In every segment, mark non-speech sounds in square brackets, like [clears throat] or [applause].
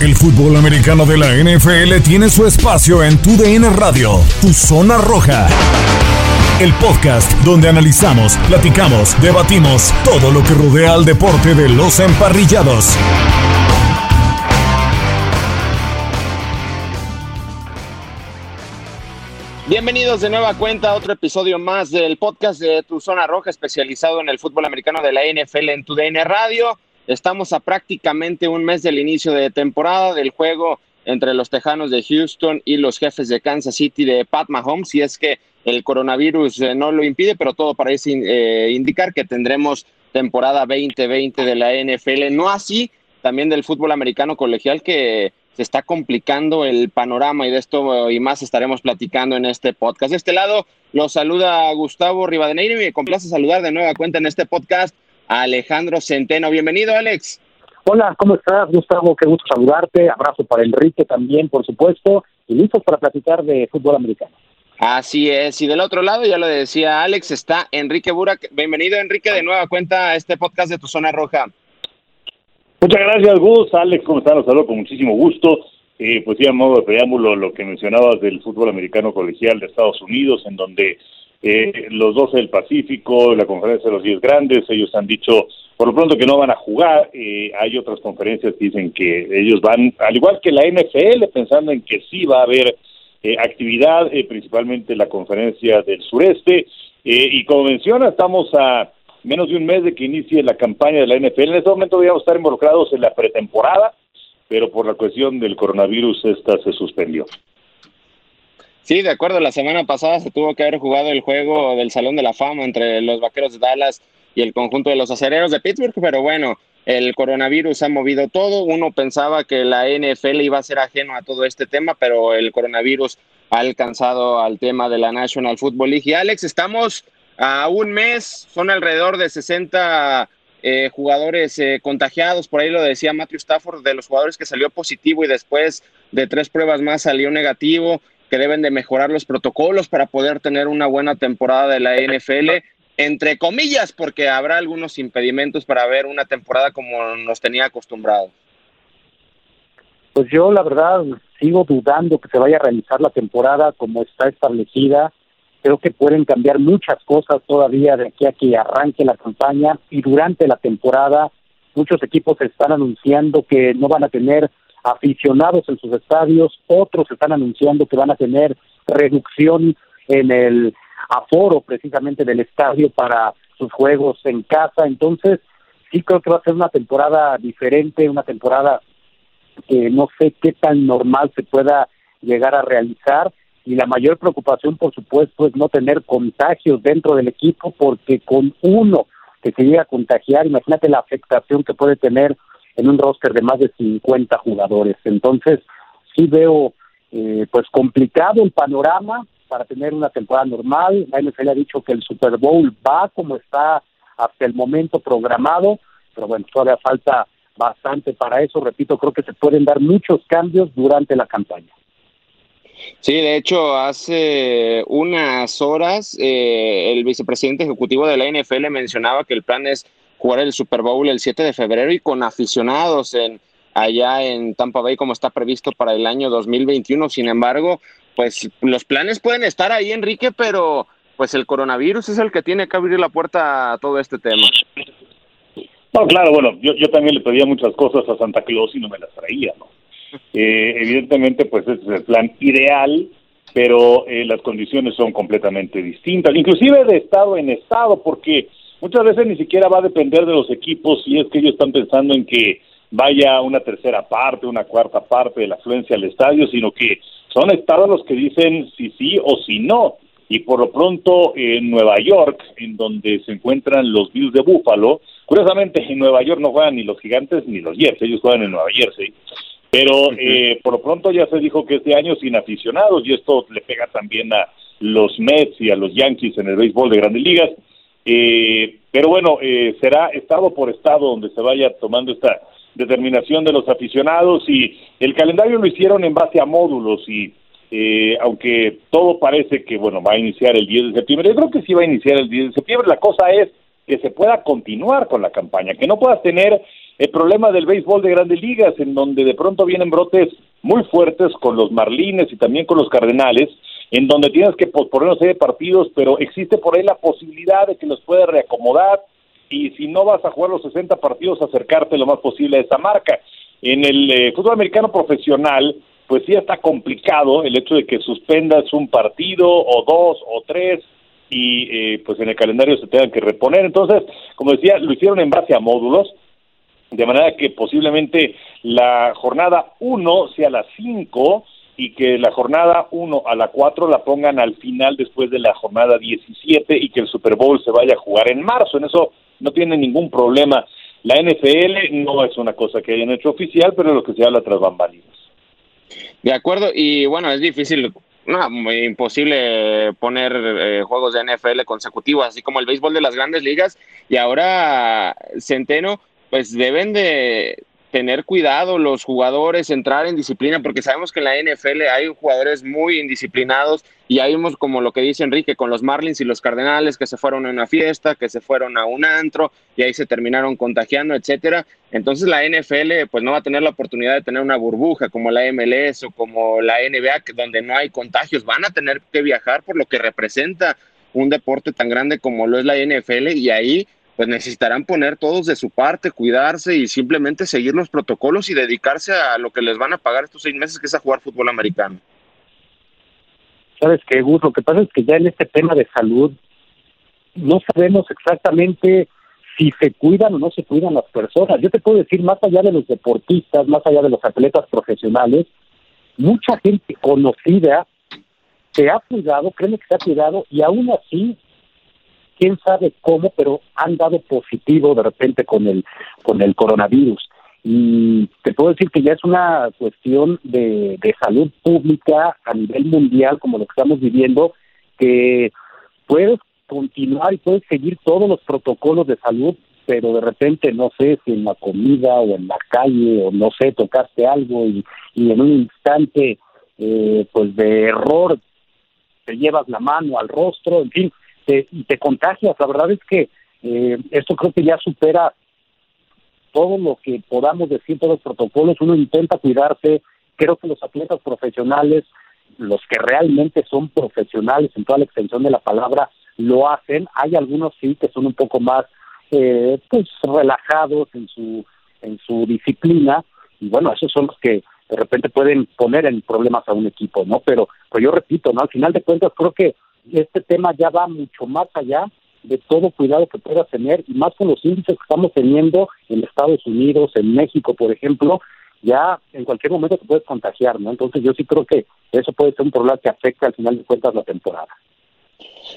El fútbol americano de la NFL tiene su espacio en Tu DN Radio, Tu Zona Roja. El podcast donde analizamos, platicamos, debatimos todo lo que rodea al deporte de los emparrillados. Bienvenidos de nueva cuenta a otro episodio más del podcast de Tu Zona Roja, especializado en el fútbol americano de la NFL en Tu DN Radio. Estamos a prácticamente un mes del inicio de temporada del juego entre los Tejanos de Houston y los jefes de Kansas City de Pat Mahomes, si es que el coronavirus eh, no lo impide, pero todo parece eh, indicar que tendremos temporada 2020 de la NFL, no así también del fútbol americano colegial que se está complicando el panorama y de esto y más estaremos platicando en este podcast. De este lado los saluda Gustavo Rivadeneira y me complace saludar de nueva cuenta en este podcast Alejandro Centeno. Bienvenido, Alex. Hola, ¿cómo estás, Gustavo? Qué gusto saludarte. Abrazo para Enrique también, por supuesto. Y listos para platicar de fútbol americano. Así es. Y del otro lado, ya lo decía Alex, está Enrique Burak. Bienvenido, Enrique, de nueva cuenta a este podcast de Tu Zona Roja. Muchas gracias, Gus. Alex, ¿cómo están? Los saludo con muchísimo gusto. Eh, pues ya modo de preámbulo, lo que mencionabas del fútbol americano colegial de Estados Unidos, en donde eh, los 12 del Pacífico, la conferencia de los 10 grandes, ellos han dicho por lo pronto que no van a jugar. Eh, hay otras conferencias que dicen que ellos van, al igual que la NFL, pensando en que sí va a haber eh, actividad, eh, principalmente la conferencia del sureste. Eh, y como menciona, estamos a menos de un mes de que inicie la campaña de la NFL. En este momento debíamos estar involucrados en la pretemporada, pero por la cuestión del coronavirus esta se suspendió. Sí, de acuerdo, la semana pasada se tuvo que haber jugado el juego del Salón de la Fama entre los Vaqueros de Dallas y el conjunto de los Acereros de Pittsburgh, pero bueno, el coronavirus ha movido todo. Uno pensaba que la NFL iba a ser ajeno a todo este tema, pero el coronavirus ha alcanzado al tema de la National Football League. Y Alex, estamos a un mes, son alrededor de 60 eh, jugadores eh, contagiados, por ahí lo decía Matthew Stafford, de los jugadores que salió positivo y después de tres pruebas más salió negativo, que deben de mejorar los protocolos para poder tener una buena temporada de la NFL, entre comillas, porque habrá algunos impedimentos para ver una temporada como nos tenía acostumbrado. Pues yo la verdad sigo dudando que se vaya a realizar la temporada como está establecida. Creo que pueden cambiar muchas cosas todavía de aquí a que arranque la campaña y durante la temporada muchos equipos están anunciando que no van a tener aficionados en sus estadios, otros están anunciando que van a tener reducción en el aforo precisamente del estadio para sus juegos en casa. Entonces, sí creo que va a ser una temporada diferente, una temporada que no sé qué tan normal se pueda llegar a realizar y la mayor preocupación, por supuesto, es no tener contagios dentro del equipo, porque con uno que se llega a contagiar, imagínate la afectación que puede tener en un roster de más de 50 jugadores. Entonces, sí veo eh, pues complicado el panorama para tener una temporada normal. La NFL ha dicho que el Super Bowl va como está hasta el momento programado, pero bueno, todavía falta bastante para eso. Repito, creo que se pueden dar muchos cambios durante la campaña. Sí, de hecho, hace unas horas eh, el vicepresidente ejecutivo de la NFL mencionaba que el plan es jugar el Super Bowl el 7 de febrero y con aficionados en allá en Tampa Bay como está previsto para el año 2021. Sin embargo, pues los planes pueden estar ahí, Enrique, pero pues el coronavirus es el que tiene que abrir la puerta a todo este tema. No, claro, bueno, yo, yo también le pedía muchas cosas a Santa Claus y no me las traía, ¿no? [laughs] Eh, evidentemente, pues ese es el plan ideal, pero eh, las condiciones son completamente distintas, inclusive de estado en estado, porque muchas veces ni siquiera va a depender de los equipos si es que ellos están pensando en que vaya una tercera parte, una cuarta parte de la afluencia al estadio, sino que son estados los que dicen si sí o si no. Y por lo pronto en Nueva York, en donde se encuentran los Bills de Buffalo, curiosamente en Nueva York no juegan ni los Gigantes ni los Jets, ellos juegan en Nueva Jersey. Pero eh, por lo pronto ya se dijo que este año sin aficionados y esto le pega también a los Mets y a los Yankees en el béisbol de grandes ligas. Eh, pero bueno, eh, será estado por estado donde se vaya tomando esta determinación de los aficionados y el calendario lo hicieron en base a módulos y eh, aunque todo parece que bueno va a iniciar el 10 de septiembre, yo creo que sí va a iniciar el 10 de septiembre, la cosa es que se pueda continuar con la campaña, que no puedas tener el problema del béisbol de grandes ligas, en donde de pronto vienen brotes muy fuertes con los Marlines y también con los Cardenales, en donde tienes que posponer una serie de partidos, pero existe por ahí la posibilidad de que los puedas reacomodar y si no vas a jugar los 60 partidos, acercarte lo más posible a esa marca. En el eh, fútbol americano profesional, pues sí está complicado el hecho de que suspendas un partido o dos o tres y eh, pues en el calendario se tengan que reponer. Entonces, como decía, lo hicieron en base a módulos, de manera que posiblemente la jornada 1 sea la 5 y que la jornada 1 a la 4 la pongan al final después de la jornada 17 y que el Super Bowl se vaya a jugar en marzo. En eso no tiene ningún problema. La NFL no es una cosa que hayan hecho oficial, pero es lo que se habla tras bambalinas. De acuerdo, y bueno, es difícil, no, imposible poner eh, juegos de NFL consecutivos, así como el béisbol de las grandes ligas, y ahora Centeno, pues deben de, tener cuidado los jugadores, entrar en disciplina, porque sabemos que en la NFL hay jugadores muy indisciplinados y ahí vimos como lo que dice Enrique con los Marlins y los Cardenales que se fueron a una fiesta, que se fueron a un antro y ahí se terminaron contagiando, etcétera. Entonces la NFL pues no va a tener la oportunidad de tener una burbuja como la MLS o como la NBA donde no hay contagios, van a tener que viajar por lo que representa un deporte tan grande como lo es la NFL y ahí pues necesitarán poner todos de su parte, cuidarse y simplemente seguir los protocolos y dedicarse a lo que les van a pagar estos seis meses, que es a jugar fútbol americano. Sabes que, Gus, lo que pasa es que ya en este tema de salud no sabemos exactamente si se cuidan o no se cuidan las personas. Yo te puedo decir, más allá de los deportistas, más allá de los atletas profesionales, mucha gente conocida se ha cuidado, créeme que se ha cuidado y aún así quién sabe cómo, pero han dado positivo de repente con el, con el coronavirus. Y te puedo decir que ya es una cuestión de, de salud pública a nivel mundial, como lo que estamos viviendo, que puedes continuar y puedes seguir todos los protocolos de salud, pero de repente no sé si en la comida o en la calle o no sé, tocaste algo y, en un instante eh, pues de error te llevas la mano al rostro, en fin, te, contagias. La verdad es que eh, esto creo que ya supera todo lo que podamos decir, todos los protocolos. Uno intenta cuidarse. Creo que los atletas profesionales, los que realmente son profesionales en toda la extensión de la palabra, lo hacen. Hay algunos sí que son un poco más eh, pues relajados en su en su disciplina y bueno, esos son los que de repente pueden poner en problemas a un equipo, ¿no? Pero, pero yo repito, ¿no? Al final de cuentas creo que este tema ya va mucho más allá de todo cuidado que puedas tener y más con los índices que estamos teniendo en Estados Unidos, en México, por ejemplo, ya en cualquier momento te puedes contagiar, ¿no? Entonces yo sí creo que eso puede ser un problema que afecte al final de cuentas la temporada.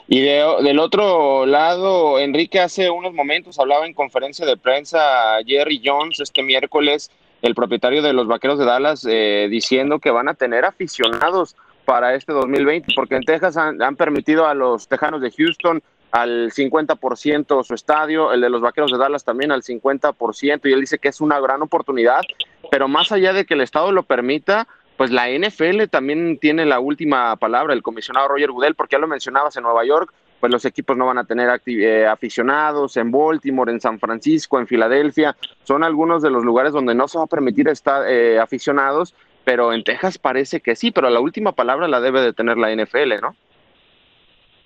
Y del otro lado, Enrique hace unos momentos hablaba en conferencia de prensa Jerry Jones este miércoles, el propietario de los Vaqueros de Dallas, eh, diciendo que van a tener aficionados para este 2020, porque en Texas han, han permitido a los Tejanos de Houston al 50% su estadio, el de los Vaqueros de Dallas también al 50%, y él dice que es una gran oportunidad, pero más allá de que el Estado lo permita, pues la NFL también tiene la última palabra, el comisionado Roger Goodell, porque ya lo mencionabas en Nueva York, pues los equipos no van a tener eh, aficionados en Baltimore, en San Francisco, en Filadelfia, son algunos de los lugares donde no se va a permitir estar eh, aficionados, pero en Texas parece que sí, pero la última palabra la debe de tener la NFL, ¿no?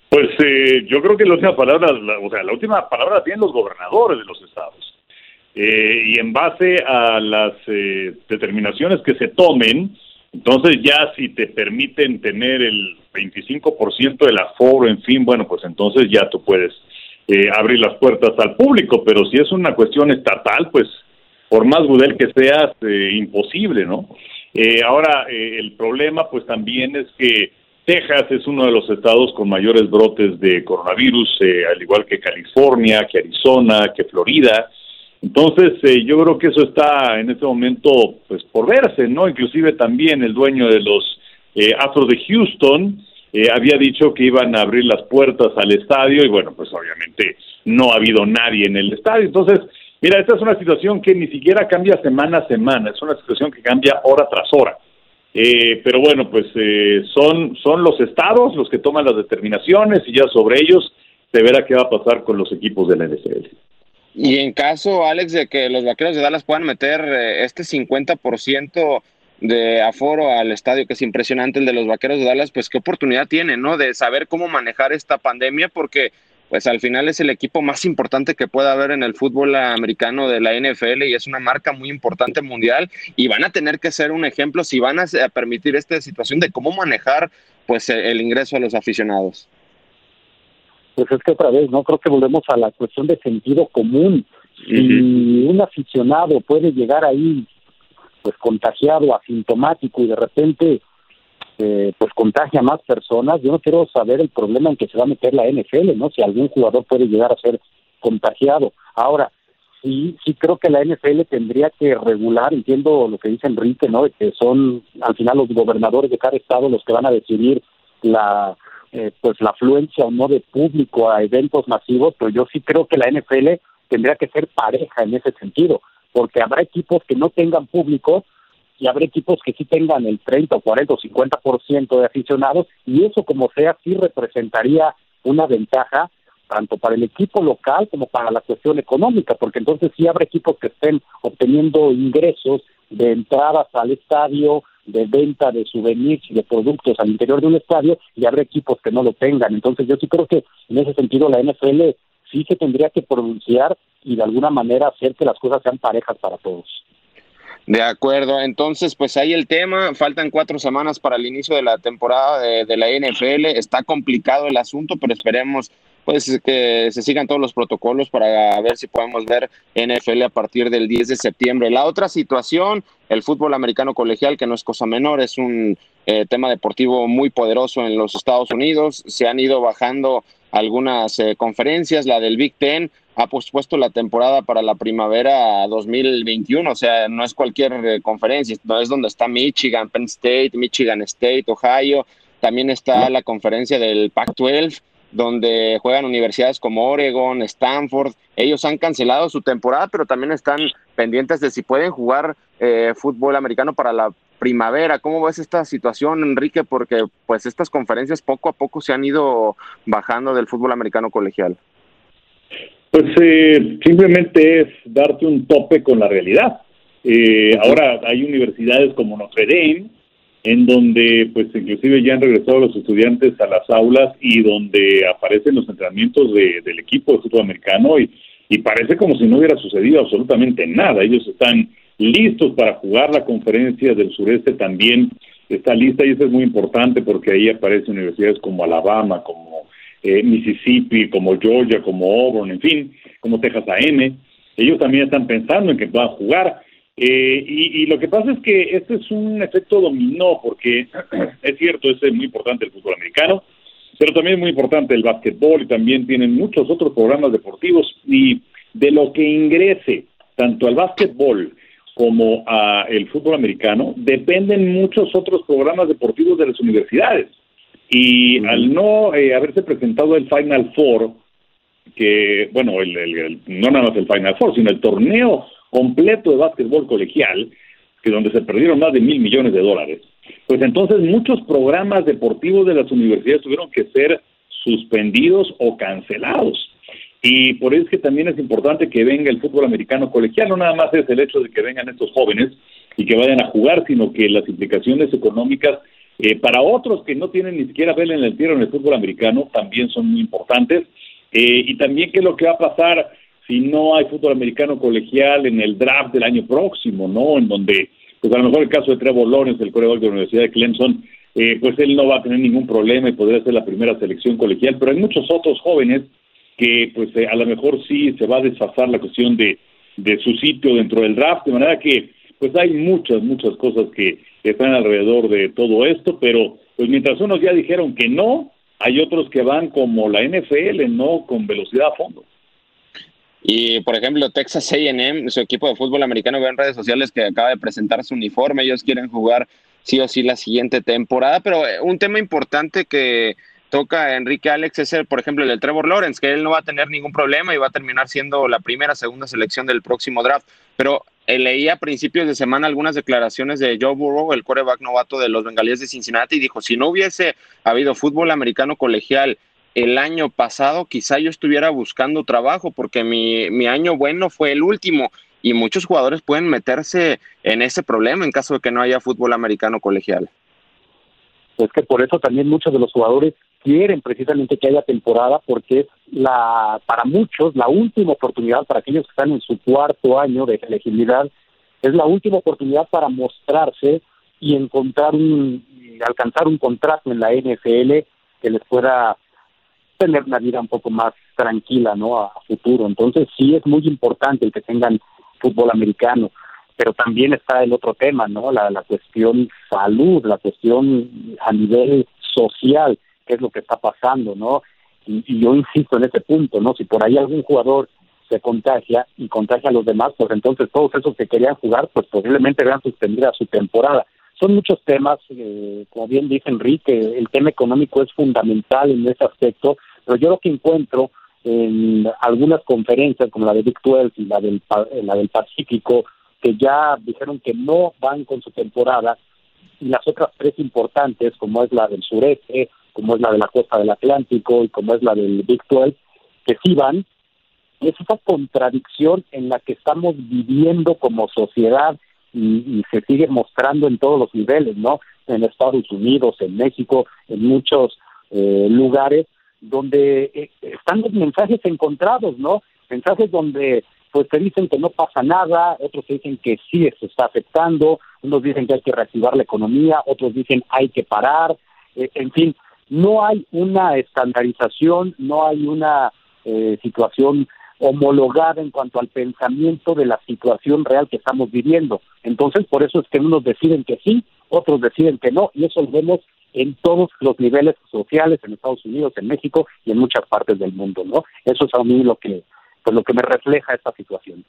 Pues eh, yo creo que la última palabra, o sea, la última palabra la tienen los gobernadores de los estados. Eh, y en base a las eh, determinaciones que se tomen, entonces ya si te permiten tener el 25% del aforo, en fin, bueno, pues entonces ya tú puedes abrir las puertas al público, pero si es una cuestión estatal, pues por más gudel que seas, imposible, ¿no? Ahora, el problema pues también es que Texas es uno de los estados con mayores brotes de coronavirus, eh, al igual que California, que Arizona, que Florida. Entonces, eh, yo creo que eso está en este momento, pues, por verse, ¿no? Inclusive también el dueño de los eh, Astros de Houston había dicho que iban a abrir las puertas al estadio y bueno, pues obviamente no ha habido nadie en el estadio. Entonces, mira, esta es una situación que ni siquiera cambia semana a semana, es una situación que cambia hora tras hora. Eh, pero bueno, pues eh, son, son los estados los que toman las determinaciones y ya sobre ellos se verá qué va a pasar con los equipos de la NFL. Y en caso, Alex, de que los vaqueros de Dallas puedan meter eh, este 50% de aforo al estadio, que es impresionante el de los vaqueros de Dallas, pues qué oportunidad tienen, ¿no? De saber cómo manejar esta pandemia, porque pues al final es el equipo más importante que pueda haber en el fútbol americano de la NFL y es una marca muy importante mundial y van a tener que ser un ejemplo si van a permitir esta situación de cómo manejar pues e, el ingreso a los aficionados. Pues es que otra vez, ¿no? Creo que volvemos a la cuestión de sentido común. Si un aficionado puede llegar ahí pues contagiado, asintomático y de repente eh, pues contagia a más personas. Yo no quiero saber el problema en que se va a meter la NFL, ¿no? Si algún jugador puede llegar a ser contagiado. Ahora, sí, sí creo que la NFL tendría que regular, entiendo lo que dice Enrique, ¿no? Que son al final los gobernadores de cada estado los que van a decidir la eh, pues la afluencia o no de público a eventos masivos, pero yo sí creo que la NFL tendría que ser pareja en ese sentido, porque habrá equipos que no tengan público y habrá equipos que sí tengan el 30 o 40 o 50% de aficionados y eso como sea sí representaría una ventaja tanto para el equipo local como para la cuestión económica, porque entonces sí habrá equipos que estén obteniendo ingresos de entradas al estadio, de venta de souvenirs y de productos al interior de un estadio y habrá equipos que no lo tengan. Entonces yo sí creo que en ese sentido la NFL sí se tendría que pronunciar y de alguna manera hacer que las cosas sean parejas para todos. De acuerdo, entonces pues ahí el tema, faltan cuatro semanas para el inicio de la temporada de, la NFL, está complicado el asunto, pero esperemos pues que se sigan todos los protocolos para ver si podemos ver NFL a partir del 10 de septiembre. La otra situación, el fútbol americano colegial, que no es cosa menor, es un eh, tema deportivo muy poderoso en los Estados Unidos, se han ido bajando algunas eh, conferencias, la del Big Ten, ha pospuesto la temporada para la primavera 2021, o sea, no es cualquier eh, conferencia, no es donde está Michigan, Penn State, Michigan State, Ohio, también está la conferencia del Pac-12, donde juegan universidades como Oregon, Stanford, ellos han cancelado su temporada, pero también están pendientes de si pueden jugar eh, fútbol americano para la primavera. ¿Cómo ves esta situación, Enrique? Porque pues estas conferencias poco a poco se han ido bajando del fútbol americano colegial. Pues eh, simplemente es darte un tope con la realidad. Eh, ahora hay universidades como Notre Dame, en donde pues inclusive ya han regresado los estudiantes a las aulas y donde aparecen los entrenamientos del equipo de fútbol americano y, y parece como si no hubiera sucedido absolutamente nada. Ellos están listos para jugar la conferencia del sureste también está lista y eso es muy importante porque ahí aparecen universidades como Alabama, como eh, Mississippi, como Georgia, como Auburn, en fin, como Texas A&M. Ellos también están pensando en que puedan jugar. Eh, y, lo que pasa es que este es un efecto dominó, porque [clears throat] es cierto, es muy importante el fútbol americano, pero también es muy importante el básquetbol y también tienen muchos otros programas deportivos. Y de lo que ingrese tanto al básquetbol como al fútbol americano, dependen muchos otros programas deportivos de las universidades. Y al no eh, haberse presentado el Final Four, que, bueno, el, no nada más el Final Four, sino el torneo completo de básquetbol colegial, que donde se perdieron más de mil millones de dólares, pues entonces muchos programas deportivos de las universidades tuvieron que ser suspendidos o cancelados. Y por eso es que también es importante que venga el fútbol americano colegial, no nada más es el hecho de que vengan estos jóvenes y que vayan a jugar, sino que las implicaciones económicas eh, para otros que no tienen ni siquiera ver en el tiro en el fútbol americano también son muy importantes. Eh, y también qué es lo que va a pasar si no hay fútbol americano colegial en el draft del año próximo, ¿no? En donde, pues a lo mejor el caso de Trevor Lawrence, el coreback de la Universidad de Clemson, eh, pues él no va a tener ningún problema y podría ser la primera selección colegial, pero hay muchos otros jóvenes que pues eh, a lo mejor sí se va a desfasar la cuestión de, de su sitio dentro del draft, de manera que pues hay muchas, muchas cosas que están alrededor de todo esto, pero pues mientras unos ya dijeron que no, hay otros que van como la NFL, no con velocidad a fondo. Y por ejemplo, Texas AM, su equipo de fútbol americano, ve en redes sociales que acaba de presentar su uniforme. Ellos quieren jugar sí o sí la siguiente temporada. Pero eh, un tema importante que toca Enrique Alex es, el, por ejemplo, el de Trevor Lawrence, que él no va a tener ningún problema y va a terminar siendo la primera, segunda selección del próximo draft. Pero eh, leí a principios de semana algunas declaraciones de Joe Burrow, el coreback novato de los bengalíes de Cincinnati, y dijo: si no hubiese habido fútbol americano colegial el año pasado, quizá yo estuviera buscando trabajo porque mi, mi año bueno fue el último y muchos jugadores pueden meterse en ese problema en caso de que no haya fútbol americano colegial. Es que por eso también muchos de los jugadores quieren precisamente que haya temporada porque es la para muchos la última oportunidad para aquellos que están en su cuarto año de elegibilidad es la última oportunidad para mostrarse y encontrar un alcanzar un contrato en la NFL que les pueda tener una vida un poco más tranquila, ¿no? A, futuro. Entonces sí es muy importante el que tengan fútbol americano, pero también está el otro tema, ¿no? La, la cuestión salud, la cuestión a nivel social, qué es lo que está pasando, ¿no? Y, yo insisto en ese punto, ¿no? Si por ahí algún jugador se contagia y contagia a los demás, pues entonces todos esos que querían jugar, pues posiblemente vean suspendida su temporada. Son muchos temas, eh, como bien dice Enrique, el tema económico es fundamental en ese aspecto, pero yo lo que encuentro en algunas conferencias como la de Big 12 y la del, la del Pacífico, que ya dijeron que no van con su temporada, y las otras tres importantes, como es la del sureste, como es la de la costa del Atlántico y como es la del Big 12, que sí van, es esa contradicción en la que estamos viviendo como sociedad y, se sigue mostrando en todos los niveles, ¿no? En Estados Unidos, en México, en muchos eh, lugares donde eh, están los mensajes encontrados, ¿no? Mensajes donde pues te dicen que no pasa nada, otros dicen que sí se está afectando, unos dicen que hay que reactivar la economía, otros dicen hay que parar, eh, en fin, no hay una estandarización, no hay una situación homologada en cuanto al pensamiento de la situación real que estamos viviendo. Entonces, por eso es que unos deciden que sí, otros deciden que no, y eso lo vemos en todos los niveles sociales, en Estados Unidos, en México y en muchas partes del mundo, ¿no? Eso es a mí lo que, pues lo que me refleja esta situación.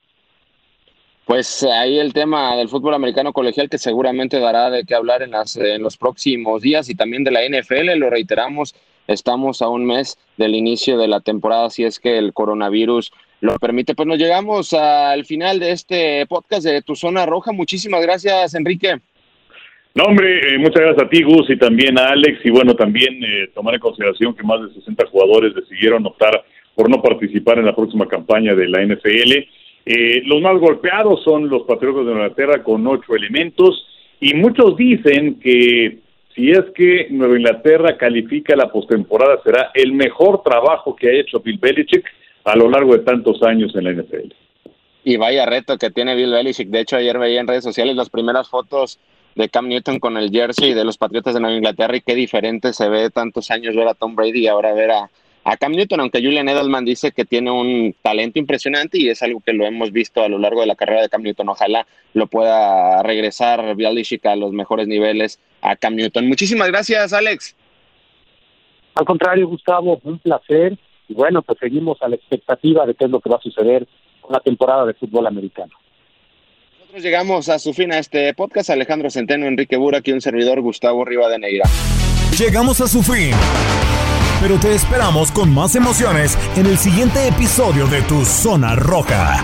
Pues ahí el tema del fútbol americano colegial que seguramente dará de qué hablar en, las, en los próximos días y también de la NFL, lo reiteramos, Estamos a un mes del inicio de la temporada, si es que el coronavirus lo permite. Pues nos llegamos al final de este podcast de Tu Zona Roja. Muchísimas gracias, Enrique. No, hombre, eh, muchas gracias a ti, Gus, y también a Alex. Y bueno, también eh, tomar en consideración que más de 60 jugadores decidieron optar por no participar en la próxima campaña de la NFL. Eh, los más golpeados son los Patriotas de Inglaterra con ocho elementos. Y muchos dicen que si es que Nueva Inglaterra califica la postemporada, será el mejor trabajo que ha hecho Bill Belichick a lo largo de tantos años en la NFL. Y vaya reto que tiene Bill Belichick. De hecho, ayer veía en redes sociales las primeras fotos de Cam Newton con el jersey de los Patriotas de Nueva Inglaterra y qué diferente se ve tantos años ver a Tom Brady y ahora ver a, a Cam Newton, aunque Julian Edelman dice que tiene un talento impresionante y es algo que lo hemos visto a lo largo de la carrera de Cam Newton. Ojalá lo pueda regresar Bialishik a los mejores niveles a Cam Newton. Muchísimas gracias, Alex. Al contrario, Gustavo, un placer. Y bueno, pues seguimos a la expectativa de qué es lo que va a suceder con la temporada de fútbol americano. Nosotros llegamos a su fin a este podcast. Alejandro Centeno, Enrique Burak y un servidor Gustavo Rivadeneira. Llegamos a su fin. Pero te esperamos con más emociones en el siguiente episodio de Tu Zona Roja.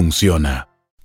funciona.